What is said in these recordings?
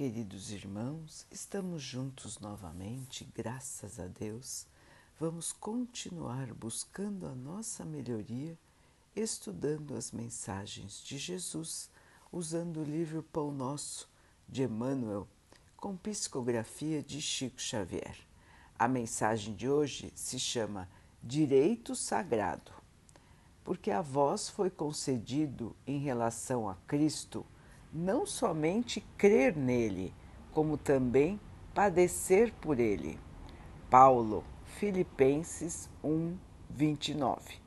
queridos irmãos, estamos juntos novamente, graças a Deus. Vamos continuar buscando a nossa melhoria, estudando as mensagens de Jesus, usando o livro Pão Nosso de Emmanuel, com psicografia de Chico Xavier. A mensagem de hoje se chama Direito Sagrado, porque a vós foi concedido em relação a Cristo não somente crer nele, como também padecer por ele. Paulo, Filipenses 1, 29.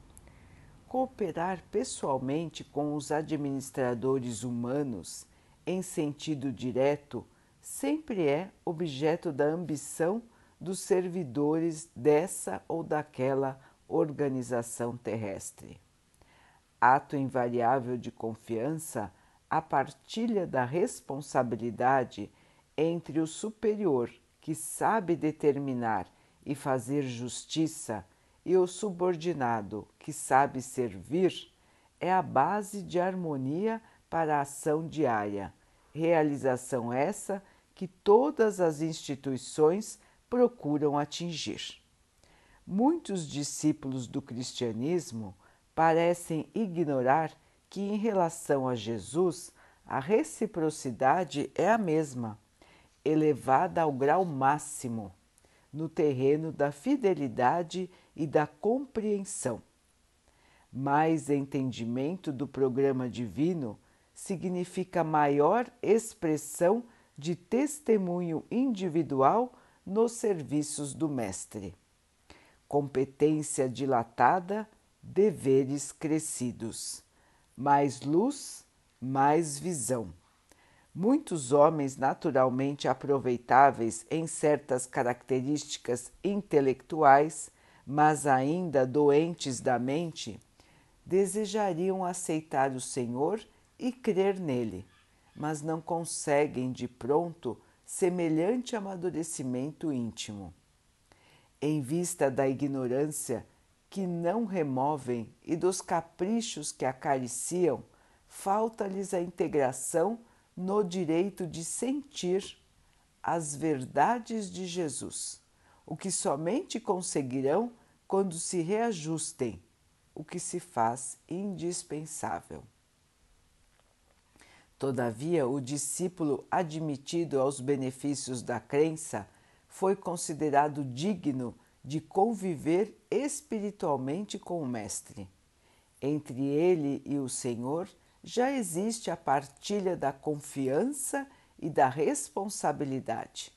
Cooperar pessoalmente com os administradores humanos em sentido direto sempre é objeto da ambição dos servidores dessa ou daquela organização terrestre. Ato invariável de confiança a partilha da responsabilidade entre o superior, que sabe determinar e fazer justiça, e o subordinado, que sabe servir, é a base de harmonia para a ação diária, realização essa que todas as instituições procuram atingir. Muitos discípulos do cristianismo parecem ignorar que, em relação a Jesus, a reciprocidade é a mesma, elevada ao grau máximo, no terreno da fidelidade e da compreensão. Mais entendimento do programa divino significa maior expressão de testemunho individual nos serviços do Mestre. Competência dilatada, deveres crescidos mais luz, mais visão. Muitos homens naturalmente aproveitáveis em certas características intelectuais, mas ainda doentes da mente, desejariam aceitar o Senhor e crer nele, mas não conseguem de pronto semelhante amadurecimento íntimo. Em vista da ignorância que não removem e dos caprichos que acariciam, falta-lhes a integração no direito de sentir as verdades de Jesus, o que somente conseguirão quando se reajustem, o que se faz indispensável. Todavia, o discípulo admitido aos benefícios da crença foi considerado digno de conviver espiritualmente com o Mestre. Entre ele e o Senhor já existe a partilha da confiança e da responsabilidade.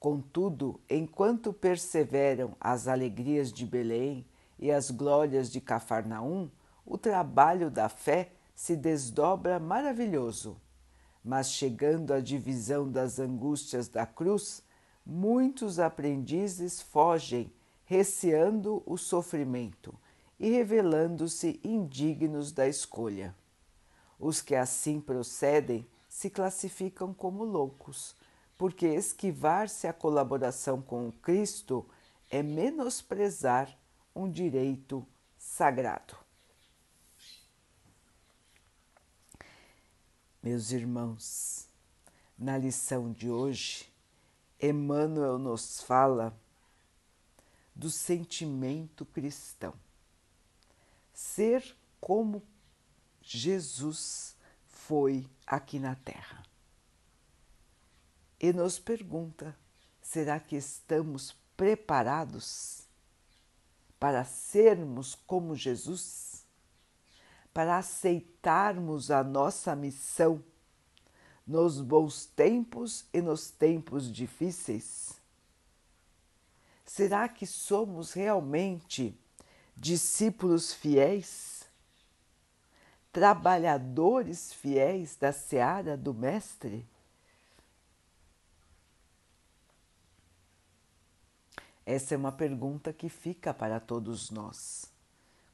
Contudo, enquanto perseveram as alegrias de Belém e as glórias de Cafarnaum, o trabalho da fé se desdobra maravilhoso. Mas chegando à divisão das angústias da cruz, muitos aprendizes fogem, receando o sofrimento e revelando-se indignos da escolha. Os que assim procedem se classificam como loucos, porque esquivar-se à colaboração com o Cristo é menosprezar um direito sagrado. Meus irmãos, na lição de hoje, Emmanuel nos fala do sentimento cristão. Ser como Jesus foi aqui na Terra. E nos pergunta: será que estamos preparados para sermos como Jesus? Para aceitarmos a nossa missão nos bons tempos e nos tempos difíceis? Será que somos realmente discípulos fiéis? Trabalhadores fiéis da seara do Mestre? Essa é uma pergunta que fica para todos nós.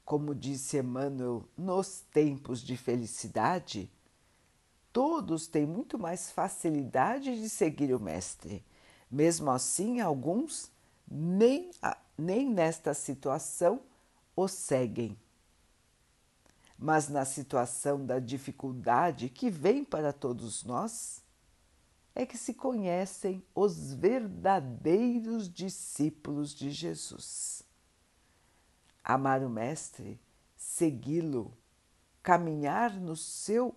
Como disse Emmanuel, nos tempos de felicidade, todos têm muito mais facilidade de seguir o Mestre. Mesmo assim, alguns nem, nem nesta situação o seguem. Mas na situação da dificuldade que vem para todos nós, é que se conhecem os verdadeiros discípulos de Jesus. Amar o Mestre, segui-lo, caminhar no seu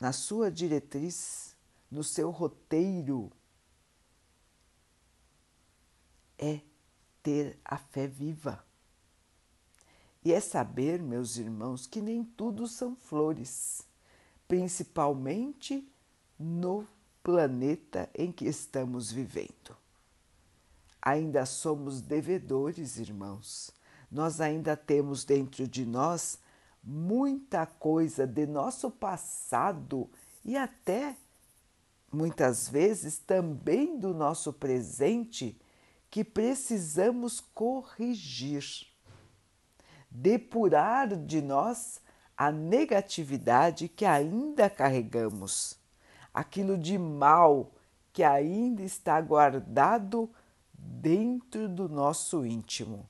na sua diretriz, no seu roteiro, é ter a fé viva. E é saber, meus irmãos, que nem tudo são flores, principalmente no planeta em que estamos vivendo. Ainda somos devedores, irmãos. Nós ainda temos dentro de nós muita coisa de nosso passado e até muitas vezes também do nosso presente que precisamos corrigir, depurar de nós a negatividade que ainda carregamos, aquilo de mal que ainda está guardado dentro do nosso íntimo.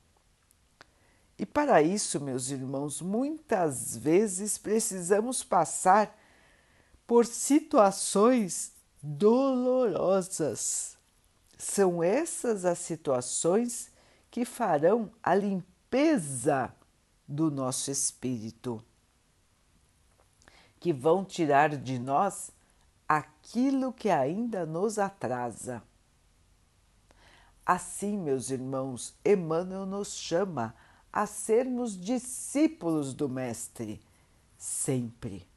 E para isso, meus irmãos, muitas vezes precisamos passar por situações dolorosas. São essas as situações que farão a limpeza do nosso espírito, que vão tirar de nós aquilo que ainda nos atrasa. Assim, meus irmãos, Emmanuel nos chama a sermos discípulos do Mestre, sempre.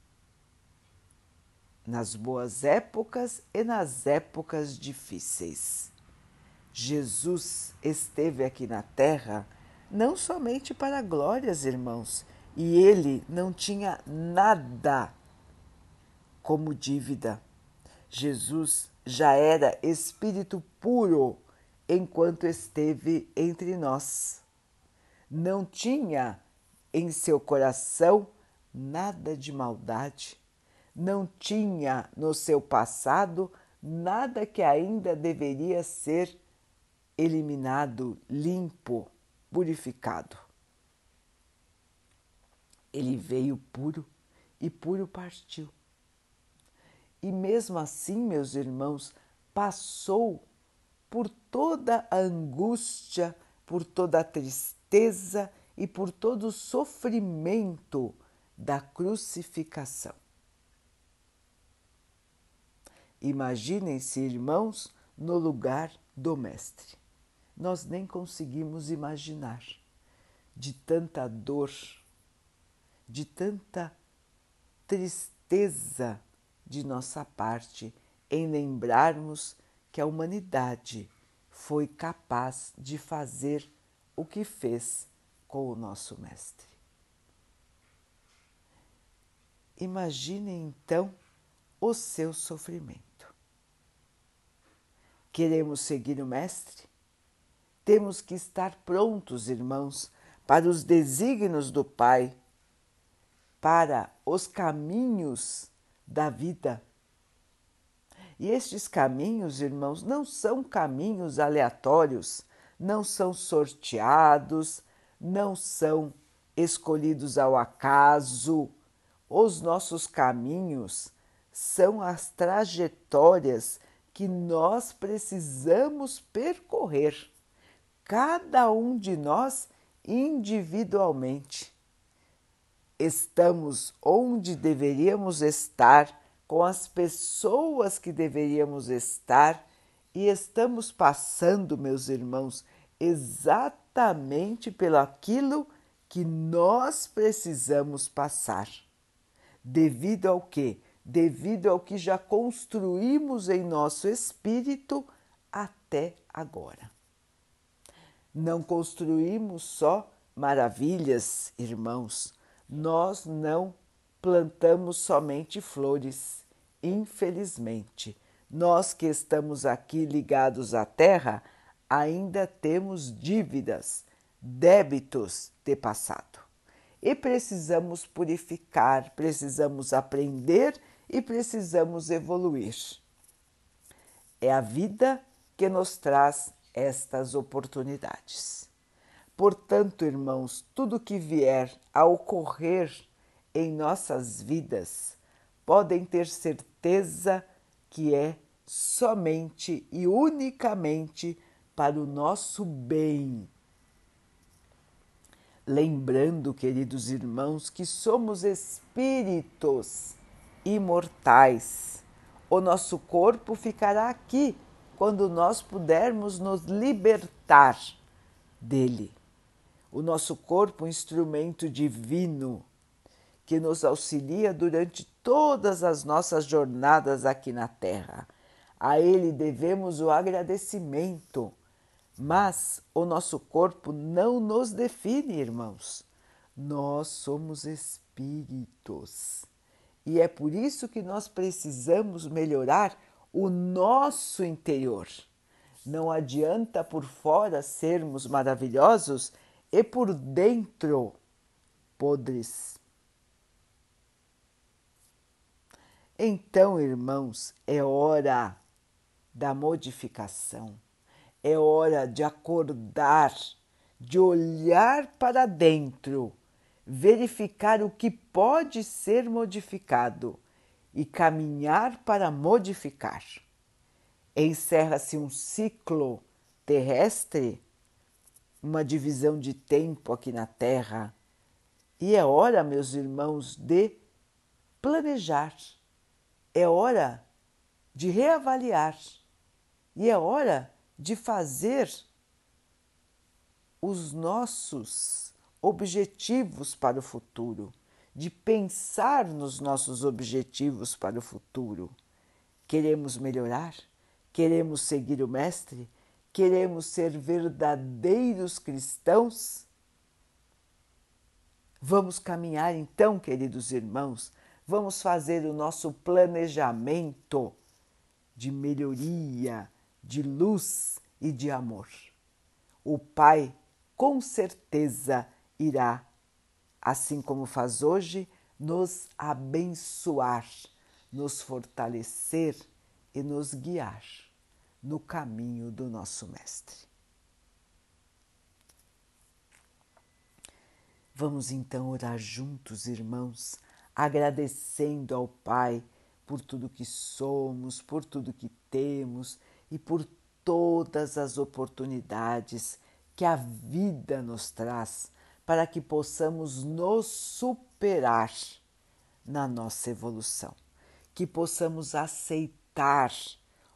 Nas boas épocas e nas épocas difíceis. Jesus esteve aqui na Terra não somente para glórias, irmãos, e ele não tinha nada como dívida. Jesus já era espírito puro enquanto esteve entre nós não tinha em seu coração nada de maldade, não tinha no seu passado nada que ainda deveria ser eliminado, limpo, purificado. Ele veio puro e puro partiu. E mesmo assim, meus irmãos, passou por toda a angústia, por toda a tristeza tristeza e por todo o sofrimento da crucificação. Imaginem-se, irmãos, no lugar do Mestre. Nós nem conseguimos imaginar de tanta dor, de tanta tristeza de nossa parte em lembrarmos que a humanidade foi capaz de fazer o que fez com o nosso Mestre. Imagine então o seu sofrimento. Queremos seguir o Mestre? Temos que estar prontos, irmãos, para os desígnios do Pai, para os caminhos da vida. E estes caminhos, irmãos, não são caminhos aleatórios não são sorteados, não são escolhidos ao acaso. Os nossos caminhos são as trajetórias que nós precisamos percorrer, cada um de nós individualmente. Estamos onde deveríamos estar, com as pessoas que deveríamos estar e estamos passando, meus irmãos, exatamente pelo aquilo que nós precisamos passar. Devido ao que? Devido ao que já construímos em nosso espírito até agora. Não construímos só maravilhas, irmãos, nós não plantamos somente flores, infelizmente nós que estamos aqui ligados à Terra ainda temos dívidas, débitos de passado. E precisamos purificar, precisamos aprender e precisamos evoluir. É a vida que nos traz estas oportunidades. Portanto, irmãos, tudo que vier a ocorrer em nossas vidas podem ter certeza que é somente e unicamente para o nosso bem. Lembrando, queridos irmãos, que somos espíritos imortais. O nosso corpo ficará aqui quando nós pudermos nos libertar dele. O nosso corpo, um instrumento divino que nos auxilia durante todas as nossas jornadas aqui na Terra. A ele devemos o agradecimento. Mas o nosso corpo não nos define, irmãos. Nós somos espíritos. E é por isso que nós precisamos melhorar o nosso interior. Não adianta por fora sermos maravilhosos e por dentro podres. Então, irmãos, é hora da modificação, é hora de acordar, de olhar para dentro, verificar o que pode ser modificado e caminhar para modificar. Encerra-se um ciclo terrestre, uma divisão de tempo aqui na Terra, e é hora, meus irmãos, de planejar é hora de reavaliar e é hora de fazer os nossos objetivos para o futuro, de pensar nos nossos objetivos para o futuro. Queremos melhorar? Queremos seguir o Mestre? Queremos ser verdadeiros cristãos? Vamos caminhar então, queridos irmãos, vamos fazer o nosso planejamento de melhoria, de luz e de amor. O Pai com certeza irá, assim como faz hoje, nos abençoar, nos fortalecer e nos guiar no caminho do nosso Mestre. Vamos então orar juntos, irmãos agradecendo ao Pai por tudo que somos, por tudo que temos e por todas as oportunidades que a vida nos traz para que possamos nos superar na nossa evolução, que possamos aceitar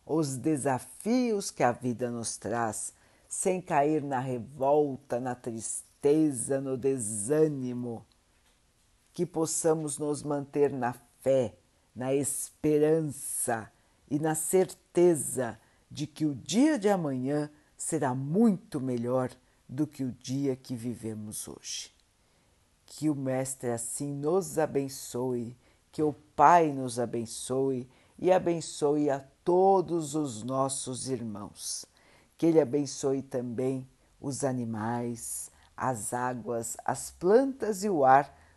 os desafios que a vida nos traz sem cair na revolta, na tristeza, no desânimo que possamos nos manter na fé, na esperança e na certeza de que o dia de amanhã será muito melhor do que o dia que vivemos hoje. Que o Mestre assim nos abençoe, que o Pai nos abençoe e abençoe a todos os nossos irmãos. Que Ele abençoe também os animais, as águas, as plantas e o ar